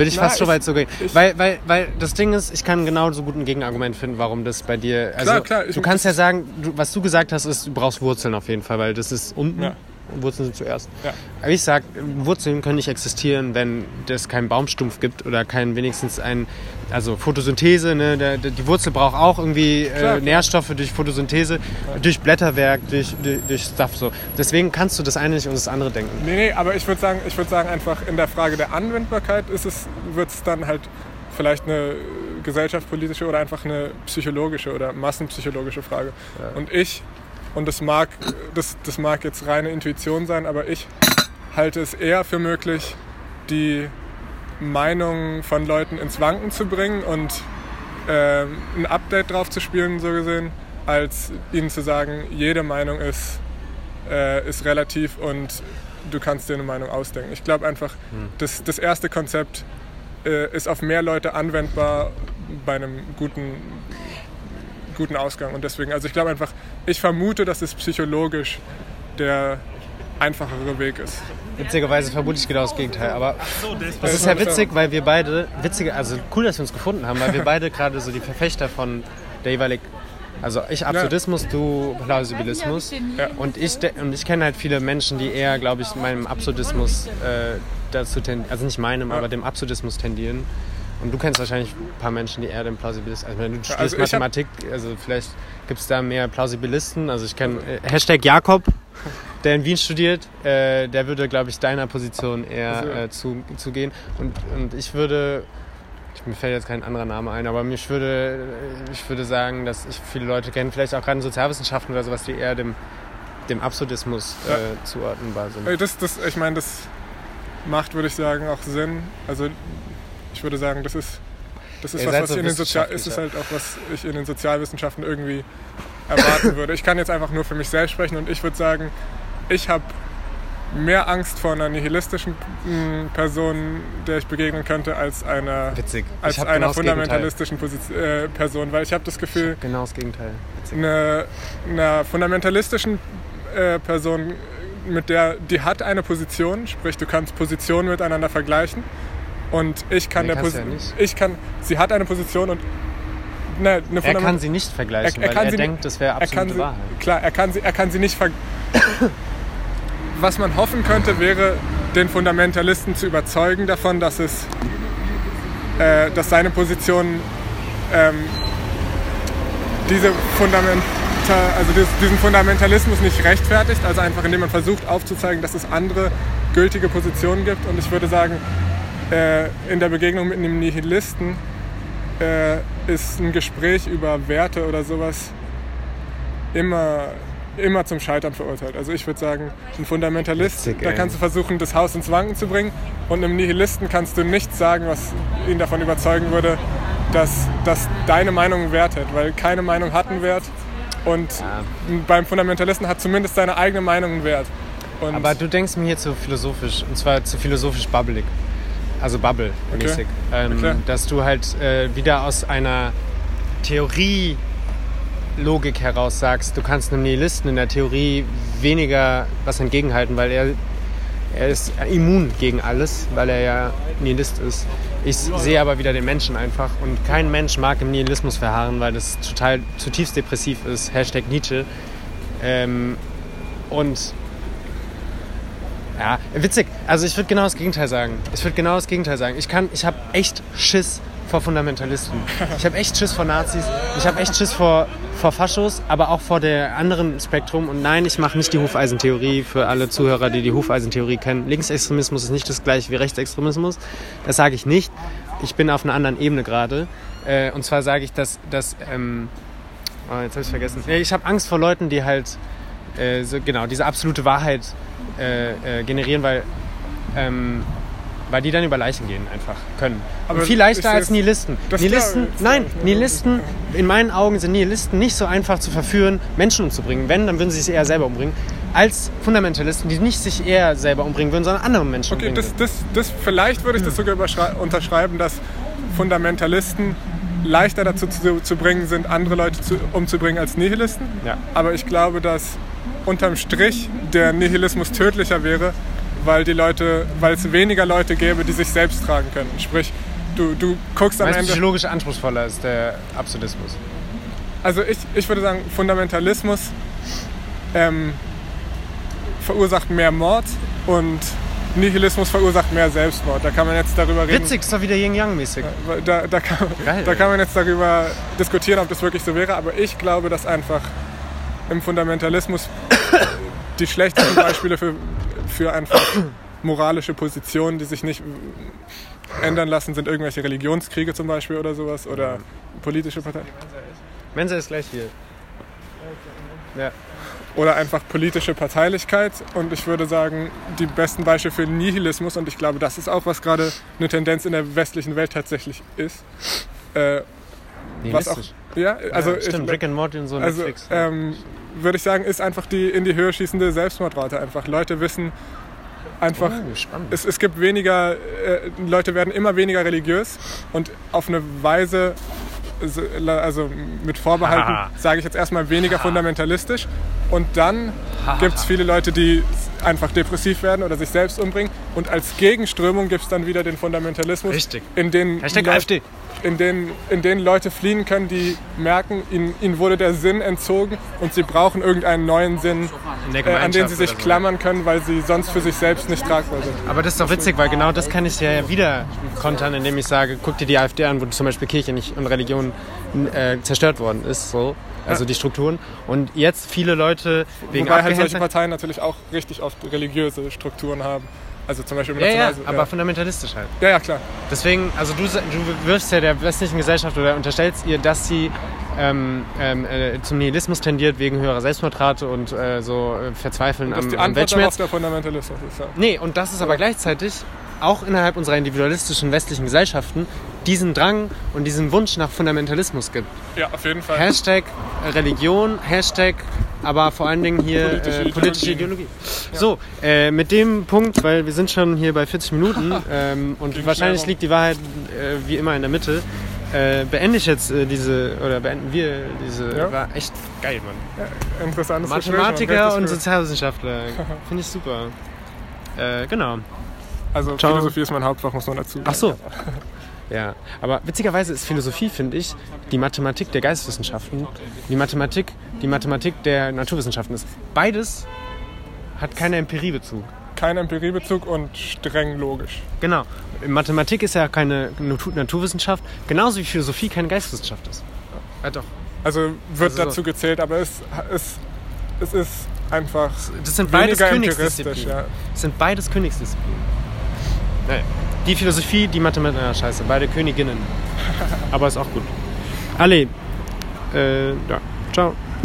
Würde ich Na, fast so ich- weit so gehen. Weil, weil, weil das Ding ist, ich kann genauso gut ein Gegenargument finden, warum das bei dir. Also Klar, klar, du kannst ja sagen, du, was du gesagt hast, ist, du brauchst Wurzeln auf jeden Fall, weil das ist unten. Ja. Wurzeln sind zuerst. Ja. Aber ich sag, Wurzeln können nicht existieren, wenn es keinen Baumstumpf gibt oder kein wenigstens ein, also Photosynthese, ne, der, der, die Wurzel braucht auch irgendwie Klar, äh, klar. Nährstoffe durch Photosynthese, durch Blätterwerk, durch, durch, durch Stuff so. Deswegen kannst du das eine nicht und das andere denken. Nee, nee, aber ich würde sagen, ich würde sagen, einfach in der Frage der Anwendbarkeit ist es, wird es dann halt vielleicht eine gesellschaftspolitische oder einfach eine psychologische oder massenpsychologische Frage. Und ich, und das mag, das, das mag jetzt reine Intuition sein, aber ich halte es eher für möglich, die Meinung von Leuten ins Wanken zu bringen und ähm, ein Update drauf zu spielen, so gesehen, als ihnen zu sagen, jede Meinung ist, äh, ist relativ und du kannst dir eine Meinung ausdenken. Ich glaube einfach, das, das erste Konzept äh, ist auf mehr Leute anwendbar bei einem guten, guten Ausgang. Und deswegen, also ich glaube einfach, ich vermute, dass es psychologisch der einfachere Weg ist. Witzigerweise vermute ich genau das Gegenteil. Aber das ist ja witzig, weil wir beide, witzige, also cool, dass wir uns gefunden haben, weil wir beide gerade so die Verfechter von der jeweilig, also ich Absurdismus, du Plausibilismus. Ja. Und ich, und ich kenne halt viele Menschen, die eher, glaube ich, meinem Absurdismus äh, dazu tendieren, also nicht meinem, aber dem Absurdismus tendieren. Und du kennst wahrscheinlich ein paar Menschen, die eher dem Plausibilismus, also wenn du studierst also Mathematik, also vielleicht gibt es da mehr Plausibilisten. Also ich kenne äh, Hashtag Jakob, der in Wien studiert, äh, der würde, glaube ich, deiner Position eher Also- äh, zu, zugehen. Und, und ich würde, ich, mir fällt jetzt kein anderer Name ein, aber mich würde, ich würde sagen, dass ich viele Leute kenne, vielleicht auch gerade in Sozialwissenschaften oder sowas, die eher dem, dem Absurdismus Ja. äh, zuordnenbar sind. Äh, Das, das, ich meine, das macht, würde ich sagen, auch Sinn. Also ich würde sagen, das ist, das ist Ihr was, was so ich in den Sozial ist es halt auch, was ich in den Sozialwissenschaften irgendwie erwarten würde. Ich kann jetzt einfach nur für mich selbst sprechen und ich würde sagen, ich habe mehr Angst vor einer nihilistischen mm, Person, der ich begegnen könnte, als einer, Witzig. als hab einer genau fundamentalistischen Position, äh, Person, weil ich habe das Gefühl, Genau das Gegenteil. Witzig. eine, einer fundamentalistischen äh, Person, mit der die hat eine Position, sprich du kannst Positionen miteinander vergleichen und ich kann Nee, der ja Position, nicht. ich kann, sie hat eine Position und ne, eine Er Fundament- kann sie nicht vergleichen, Er- er weil er denkt, das wäre absolute sie, Wahrheit. Klar, er kann sie, er kann sie nicht ver Was man hoffen könnte, wäre, den Fundamentalisten zu überzeugen davon, dass es, äh, dass seine Position ähm, diese Fundamenta also dies- diesen Fundamentalismus nicht rechtfertigt, also einfach indem man versucht aufzuzeigen, dass es andere gültige Positionen gibt. Und ich würde sagen, äh, in der Begegnung mit einem Nihilisten äh, ist ein Gespräch über Werte oder sowas immer, immer zum Scheitern verurteilt. Also ich würde sagen, ein Fundamentalist, Witzig, da kannst du versuchen, das Haus ins Wanken zu bringen. Und einem Nihilisten kannst du nichts sagen, was ihn davon überzeugen würde, dass, dass deine Meinung einen Wert hat. Weil keine Meinung hat einen Wert. Und beim Fundamentalisten hat zumindest seine eigene Meinung einen Wert. Und Aber du denkst mir hier zu philosophisch, und zwar zu philosophisch bubbelig. Also bubble-mäßig. Ähm, klar. dass du halt äh, wieder aus einer Theorie-Logik heraus sagst, du kannst einem Nihilisten in der Theorie weniger was entgegenhalten, weil er, er ist immun gegen alles, weil er ja Nihilist ist. Ich sehe aber wieder den Menschen einfach und kein Mensch mag im Nihilismus verharren, weil das total zutiefst depressiv ist. Hashtag Nietzsche. Ähm, und ja, witzig. Also ich würde genau das Gegenteil sagen. Ich würde genau das Gegenteil sagen. Ich kann, ich habe echt Schiss vor Fundamentalisten. Ich habe echt Schiss vor Nazis. Ich habe echt Schiss vor, vor Faschos, aber auch vor der anderen Spektrum. Und nein, ich mache nicht die Hufeisentheorie für alle Zuhörer, die die Hufeisentheorie kennen. Linksextremismus ist nicht das gleiche wie Rechtsextremismus. Das sage ich nicht. Ich bin auf einer anderen Ebene gerade. Äh, und zwar sage ich, dass, dass ähm, oh, jetzt habe ich vergessen. Ich habe Angst vor Leuten, die halt äh, so, genau diese absolute Wahrheit äh, äh, generieren, weil, ähm, weil die dann über Leichen gehen einfach können. Aber Und viel ich leichter als Nihilisten. das Nihilisten, nein. Nihilisten, in meinen Augen sind Nihilisten nicht so einfach zu verführen, Menschen umzubringen. Wenn, dann würden sie sich eher selber umbringen, als Fundamentalisten, die nicht sich eher selber umbringen würden, sondern andere Menschen Okay, umbringen das, das, das, vielleicht würde ich das sogar überschrei- unterschreiben, dass Fundamentalisten leichter dazu zu, zu bringen sind, andere Leute zu, umzubringen als Nihilisten. Ja. Aber ich glaube, dass unterm Strich der Nihilismus tödlicher wäre, weil die Leute, weil es weniger Leute gäbe, die sich selbst tragen können. Sprich, du, du guckst am Ende. psychologisch anspruchsvoller ist, der Absurdismus. Also ich, ich würde sagen, Fundamentalismus ähm, verursacht mehr Mord und Nihilismus verursacht mehr Selbstmord. Da kann man jetzt darüber reden. Witzig, ist doch wieder Yin-Yang-mäßig. Da, da, kann, Geil, da ey. kann man jetzt darüber diskutieren, ob das wirklich so wäre, aber ich glaube, dass einfach im Fundamentalismus die schlechtesten Beispiele für, für einfach moralische Positionen, die sich nicht ändern lassen, sind irgendwelche Religionskriege zum Beispiel oder sowas oder politische Parteien. Mensa ist gleich hier. Ja. Oder einfach politische Parteilichkeit. Und ich würde sagen, die besten Beispiele für Nihilismus, und ich glaube, das ist auch, was gerade eine Tendenz in der westlichen Welt tatsächlich ist, äh, was auch. Ja, also ja, stimmt, ich, Rick and Morty und so also Netflix. ähm, würde ich sagen, ist einfach die in die Höhe schießende Selbstmordrate einfach. Leute wissen einfach, oh, es, es gibt weniger, äh, Leute werden immer weniger religiös und auf eine Weise, so- also mit Vorbehalten, Ha. sage ich jetzt erstmal weniger fundamentalistisch. Und dann gibt es viele Leute, die einfach depressiv werden oder sich selbst umbringen. Und als Gegenströmung gibt es dann wieder den Fundamentalismus, Richtig. in den Hashtag AfD. In denen, in denen Leute fliehen können, die merken, ihnen, ihnen wurde der Sinn entzogen und sie brauchen irgendeinen neuen Sinn, äh, an den sie sich so. klammern können, weil sie sonst für sich selbst nicht tragbar sind. Aber das ist doch witzig, weil genau das kann ich ja wieder kontern, indem ich sage, guck dir die AfD an, wo zum Beispiel Kirche nicht und Religion äh, zerstört worden ist, so. Also die Strukturen. Und jetzt viele Leute wegen Wobei halt solche Parteien natürlich auch richtig oft religiöse Strukturen haben. Also zum Beispiel Ja, ja, aber fundamentalistisch halt. ja, ja, klar. Deswegen, also du, du wirfst ja der westlichen Gesellschaft oder unterstellst ihr, dass sie ähm, ähm, äh, zum Nihilismus tendiert wegen höherer Selbstmordrate und äh, so äh, Verzweifeln Dass am, die am Antwort darauf Weltschmerz. der Fundamentalismus ist. Ja. Nee, und das ist aber gleichzeitig auch innerhalb unserer individualistischen westlichen Gesellschaften diesen Drang und diesen Wunsch nach Fundamentalismus gibt. ja, auf jeden Fall. Hashtag Religion, Hashtag aber vor allen Dingen hier Politische äh, politische Ideologie. So, äh, mit dem Punkt, weil wir sind schon hier bei 40 Minuten ähm, und Ging wahrscheinlich liegt die Wahrheit äh, wie immer in der Mitte, äh, beende ich jetzt äh, diese, oder beenden wir diese, Ja. war echt geil, Mann. Interessantes Gespräch, Mathematiker und. Sozialwissenschaftler, finde ich super. Äh, genau. Also Ciao. Philosophie ist mein Hauptfach, muss man dazu Ach so. Ja, aber witzigerweise ist Philosophie, finde ich, die Mathematik der Geisteswissenschaften, die Mathematik, die Mathematik der Naturwissenschaften ist. Beides hat keinen Empiriebezug. Kein Empiriebezug und streng logisch. Genau. Mathematik ist ja keine Natu- Naturwissenschaft, genauso wie Philosophie keine Geisteswissenschaft ist. Ja, doch. Also wird Also so. dazu gezählt, aber es, es, es ist einfach Das sind beides Königsdisziplinen. Ja. Das sind beides Königsdisziplinen. Naja. Die Philosophie, die Mathematik, ah, scheiße, beide Königinnen. Aber ist auch gut. Alle, äh, ja, ciao.